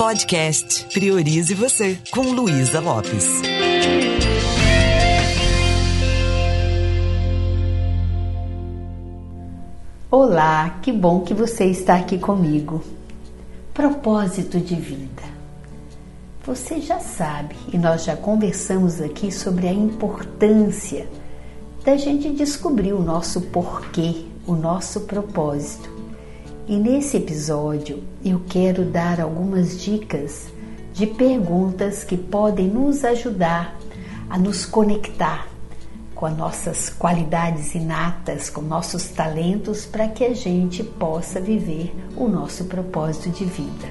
Podcast Priorize Você, com Luísa Lopes. Olá, que bom que você está aqui comigo. Propósito de vida. Você já sabe, e nós já conversamos aqui sobre a importância da gente descobrir o nosso porquê, o nosso propósito. E nesse episódio eu quero dar algumas dicas de perguntas que podem nos ajudar a nos conectar com as nossas qualidades inatas, com nossos talentos, para que a gente possa viver o nosso propósito de vida.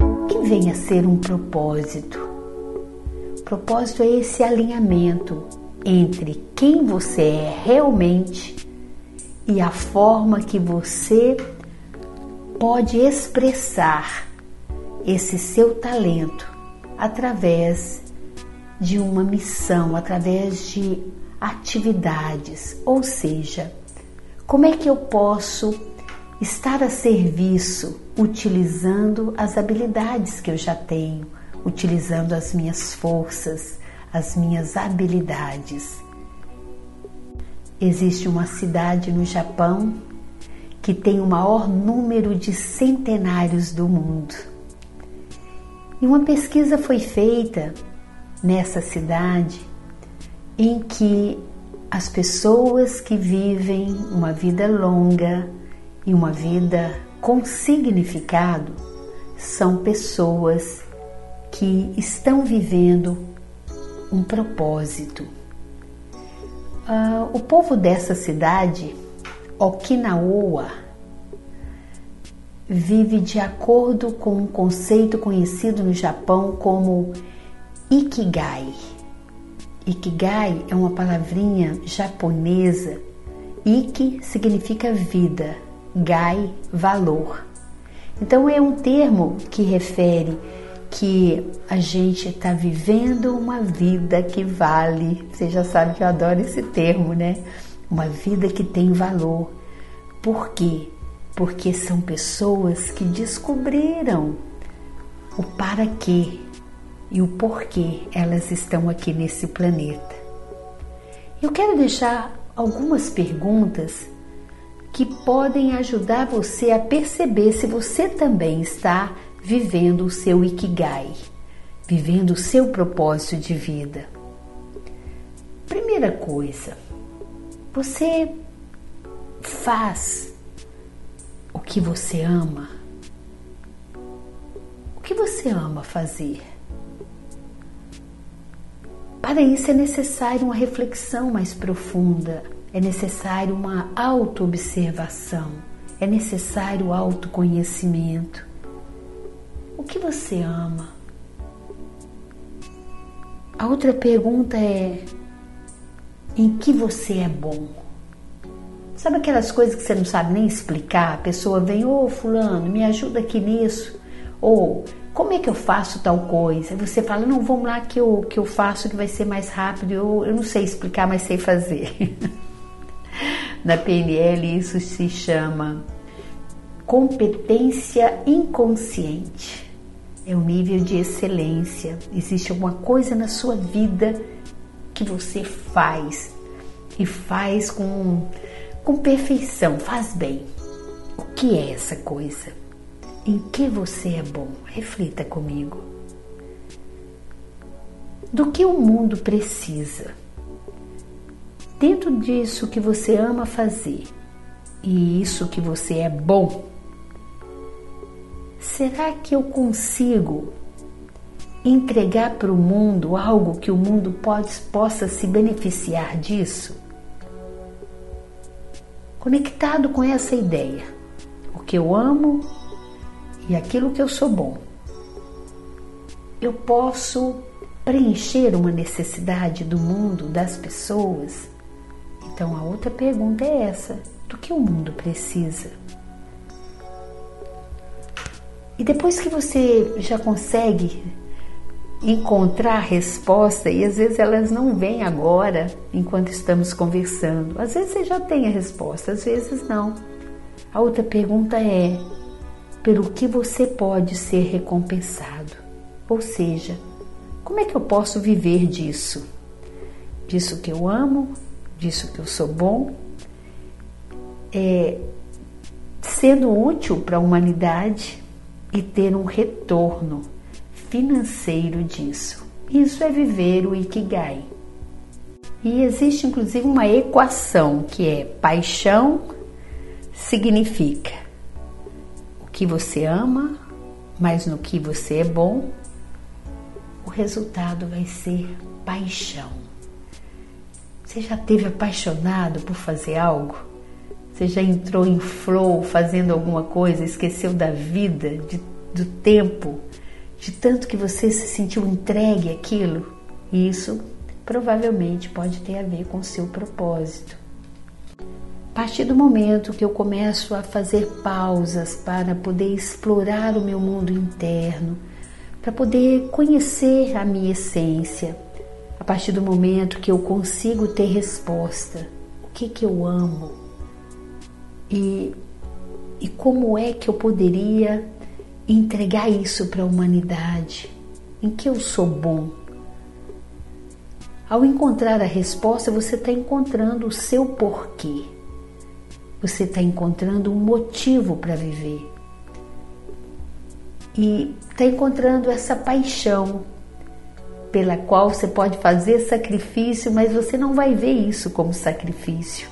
O que vem a ser um propósito? Propósito é esse alinhamento entre quem você é realmente e a forma que você pode expressar esse seu talento através de uma missão, através de atividades. Ou seja, como é que eu posso estar a serviço utilizando as habilidades que eu já tenho? Utilizando as minhas forças, as minhas habilidades. Existe uma cidade no Japão que tem o maior número de centenários do mundo. E uma pesquisa foi feita nessa cidade em que as pessoas que vivem uma vida longa e uma vida com significado são pessoas que estão vivendo um propósito. Uh, o povo dessa cidade, Okinawa, vive de acordo com um conceito conhecido no Japão como Ikigai. Ikigai é uma palavrinha japonesa. Iki significa vida, gai, valor. Então é um termo que refere que a gente está vivendo uma vida que vale. Você já sabe que eu adoro esse termo, né? Uma vida que tem valor. Por quê? Porque são pessoas que descobriram o para quê e o porquê elas estão aqui nesse planeta. Eu quero deixar algumas perguntas que podem ajudar você a perceber se você também está vivendo o seu ikigai, vivendo o seu propósito de vida. Primeira coisa, você faz o que você ama. O que você ama fazer? Para isso é necessário uma reflexão mais profunda, é necessário uma autoobservação, é necessário autoconhecimento. O que você ama? A outra pergunta é: em que você é bom? Sabe aquelas coisas que você não sabe nem explicar? A pessoa vem, ô oh, Fulano, me ajuda aqui nisso. Ou como é que eu faço tal coisa? Você fala, não, vamos lá que eu, que eu faço que vai ser mais rápido. Eu, eu não sei explicar, mas sei fazer. Na PNL isso se chama competência inconsciente é um nível de excelência. Existe alguma coisa na sua vida que você faz e faz com, com perfeição, faz bem. O que é essa coisa? Em que você é bom? Reflita comigo. Do que o mundo precisa? Dentro disso que você ama fazer e isso que você é bom, será que eu consigo entregar para o mundo algo que o mundo pode, possa se beneficiar disso? Conectado com essa ideia, o que eu amo e aquilo que eu sou bom, eu posso preencher uma necessidade do mundo, das pessoas? Então a outra pergunta é essa: do que o mundo precisa? E depois que você já consegue encontrar a resposta e às vezes elas não vêm agora enquanto estamos conversando. Às vezes você já tem a resposta, às vezes não. A outra pergunta é: pelo que você pode ser recompensado? Ou seja, como é que eu posso viver disso? Disso que eu amo, disso que eu sou bom, é, sendo útil para a humanidade e ter um retorno financeiro disso. Isso é viver o Ikigai. E existe inclusive uma equação que é paixão significa o que você ama, mas no que você é bom, o resultado vai ser paixão. Você já teve apaixonado por fazer algo? Você já entrou em flow fazendo alguma coisa, esqueceu da vida, de, do tempo, de tanto que você se sentiu entregue àquilo? Isso provavelmente pode ter a ver com o seu propósito. A partir do momento que eu começo a fazer pausas para poder explorar o meu mundo interno, para poder conhecer a minha essência, a partir do momento que eu consigo ter resposta, o que que eu amo e, e como é que eu poderia entregar isso para a humanidade, em que eu sou bom. Ao encontrar a resposta, você está encontrando o seu porquê. Você está encontrando um motivo para viver. E está encontrando essa paixão pela qual você pode fazer sacrifício, mas você não vai ver isso como sacrifício.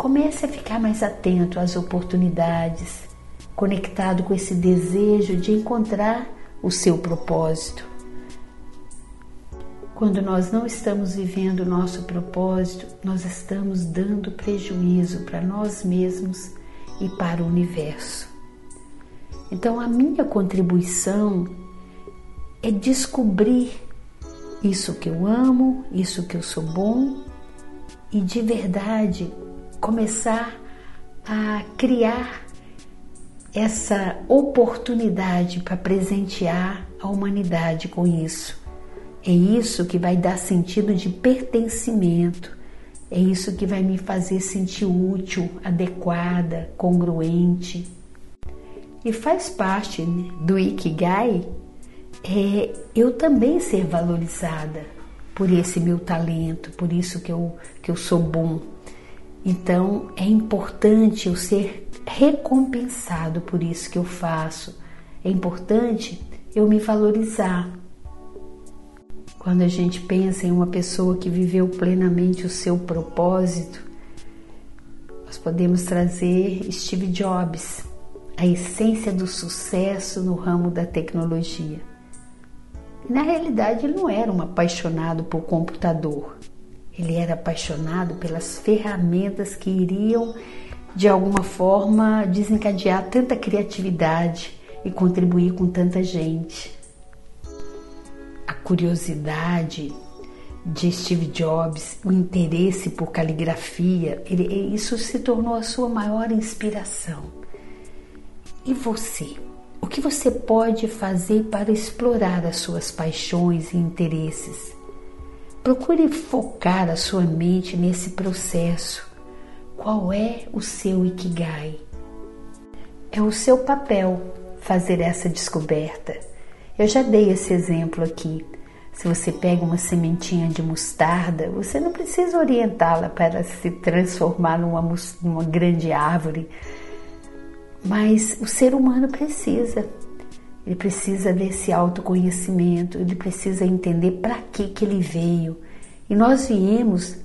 Comece a ficar mais atento às oportunidades, conectado com esse desejo de encontrar o seu propósito. Quando nós não estamos vivendo o nosso propósito, nós estamos dando prejuízo para nós mesmos e para o universo. Então, a minha contribuição é descobrir isso que eu amo, isso que eu sou bom e de verdade começar a criar essa oportunidade para presentear a humanidade com isso. É isso que vai dar sentido de pertencimento. É isso que vai me fazer sentir útil, adequada, congruente. E faz parte do Ikigai é eu também ser valorizada por esse meu talento, por isso que eu, que eu sou bom. Então é importante eu ser recompensado por isso que eu faço. É importante eu me valorizar. Quando a gente pensa em uma pessoa que viveu plenamente o seu propósito, nós podemos trazer Steve Jobs, a essência do sucesso no ramo da tecnologia. Na realidade, ele não era um apaixonado por computador. Ele era apaixonado pelas ferramentas que iriam de alguma forma desencadear tanta criatividade e contribuir com tanta gente. A curiosidade de Steve Jobs, o interesse por caligrafia, ele, isso se tornou a sua maior inspiração. E você? O que você pode fazer para explorar as suas paixões e interesses? Procure focar a sua mente nesse processo qual é o seu Ikigai? É o seu papel fazer essa descoberta. Eu já dei esse exemplo aqui. Se você pega uma sementinha de mostarda, você não precisa orientá-la para se transformar numa, numa grande árvore. Mas o ser humano precisa. Ele precisa desse autoconhecimento, ele precisa entender para que, que ele veio. E nós viemos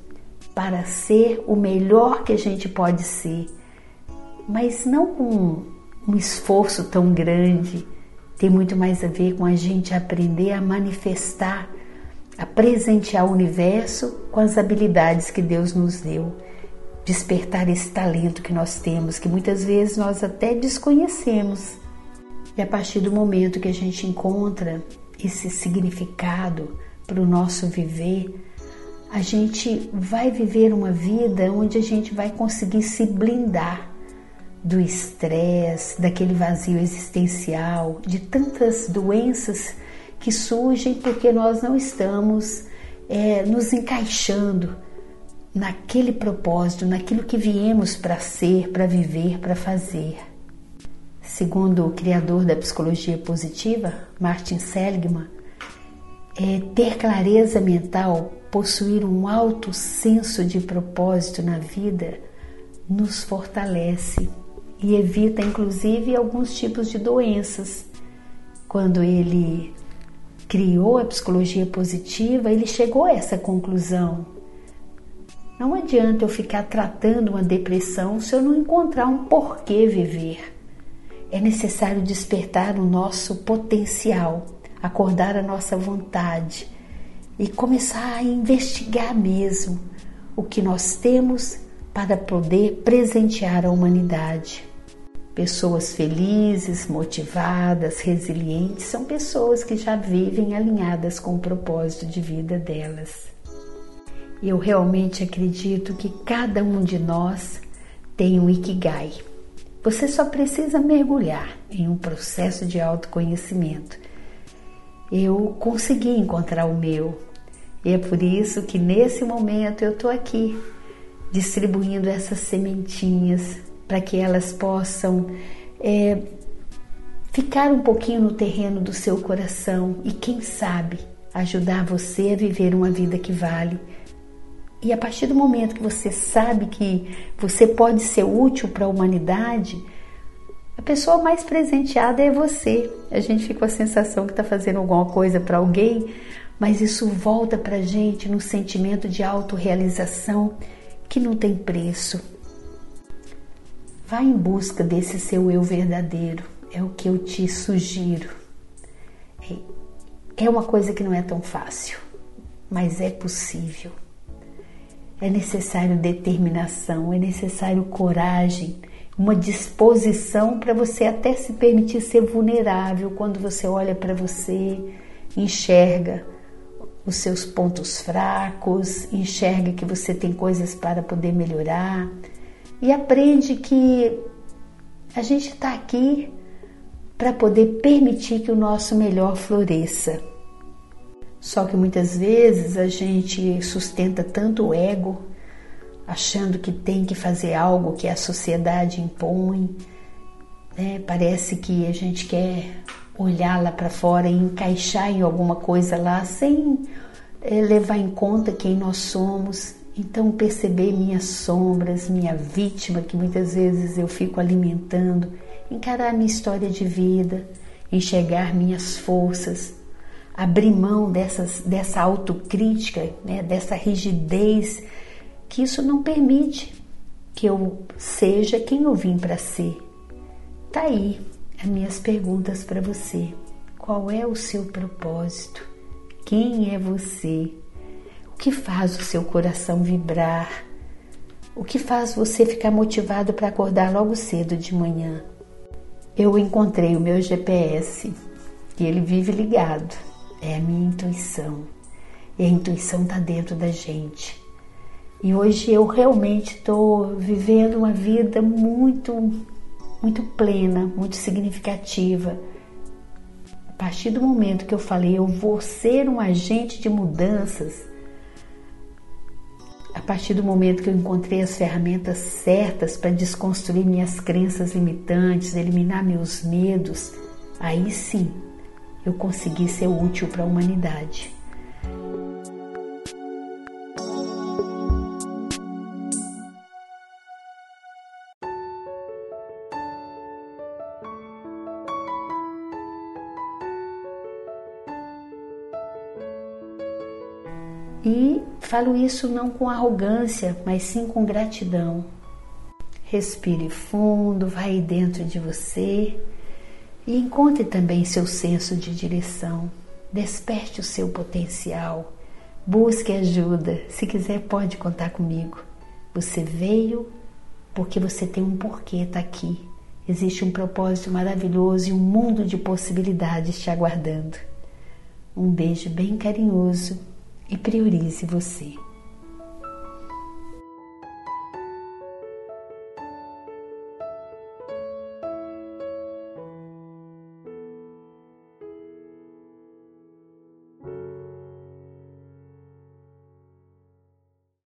para ser o melhor que a gente pode ser, mas não com um esforço tão grande. Tem muito mais a ver com a gente aprender a manifestar, a presentear o universo com as habilidades que Deus nos deu, despertar esse talento que nós temos, que muitas vezes nós até desconhecemos. E a partir do momento que a gente encontra esse significado para o nosso viver, a gente vai viver uma vida onde a gente vai conseguir se blindar do estresse, daquele vazio existencial, de tantas doenças que surgem porque nós não estamos é, nos encaixando naquele propósito, naquilo que viemos para ser, para viver, para fazer. Segundo o criador da psicologia positiva, Martin Seligman, é, ter clareza mental, possuir um alto senso de propósito na vida, nos fortalece e evita inclusive alguns tipos de doenças. Quando ele criou a psicologia positiva, ele chegou a essa conclusão. Não adianta eu ficar tratando uma depressão se eu não encontrar um porquê viver. É necessário despertar o nosso potencial, acordar a nossa vontade e começar a investigar mesmo o que nós temos para poder presentear a humanidade. Pessoas felizes, motivadas, resilientes são pessoas que já vivem alinhadas com o propósito de vida delas. Eu realmente acredito que cada um de nós tem um Ikigai. Você só precisa mergulhar em um processo de autoconhecimento. Eu consegui encontrar o meu e é por isso que nesse momento eu estou aqui distribuindo essas sementinhas para que elas possam é, ficar um pouquinho no terreno do seu coração e, quem sabe, ajudar você a viver uma vida que vale. E a partir do momento que você sabe que você pode ser útil para a humanidade, a pessoa mais presenteada é você. A gente fica com a sensação que está fazendo alguma coisa para alguém, mas isso volta para a gente no sentimento de autorrealização que não tem preço. Vá em busca desse seu eu verdadeiro, é o que eu te sugiro. É, é uma coisa que não é tão fácil, mas é possível. É necessário determinação, é necessário coragem, uma disposição para você até se permitir ser vulnerável quando você olha para você, enxerga os seus pontos fracos, enxerga que você tem coisas para poder melhorar e aprende que a gente está aqui para poder permitir que o nosso melhor floresça. Só que muitas vezes a gente sustenta tanto o ego, achando que tem que fazer algo que a sociedade impõe. Né? Parece que a gente quer olhar lá para fora e encaixar em alguma coisa lá sem é, levar em conta quem nós somos então, perceber minhas sombras, minha vítima, que muitas vezes eu fico alimentando, encarar minha história de vida, enxergar minhas forças, abrir mão dessas, dessa autocrítica, né, dessa rigidez, que isso não permite que eu seja quem eu vim para ser. Tá aí as minhas perguntas para você. Qual é o seu propósito? Quem é você? O que faz o seu coração vibrar? O que faz você ficar motivado para acordar logo cedo de manhã? Eu encontrei o meu GPS e ele vive ligado. É a minha intuição. E a intuição está dentro da gente. E hoje eu realmente estou vivendo uma vida muito, muito plena, muito significativa. A partir do momento que eu falei, eu vou ser um agente de mudanças a partir do momento que eu encontrei as ferramentas certas para desconstruir minhas crenças limitantes, eliminar meus medos, aí sim eu consegui ser útil para a humanidade. E falo isso não com arrogância, mas sim com gratidão. Respire fundo, vai dentro de você e encontre também seu senso de direção. Desperte o seu potencial. Busque ajuda. Se quiser, pode contar comigo. Você veio porque você tem um porquê estar tá aqui. Existe um propósito maravilhoso e um mundo de possibilidades te aguardando. Um beijo bem carinhoso e priorize você.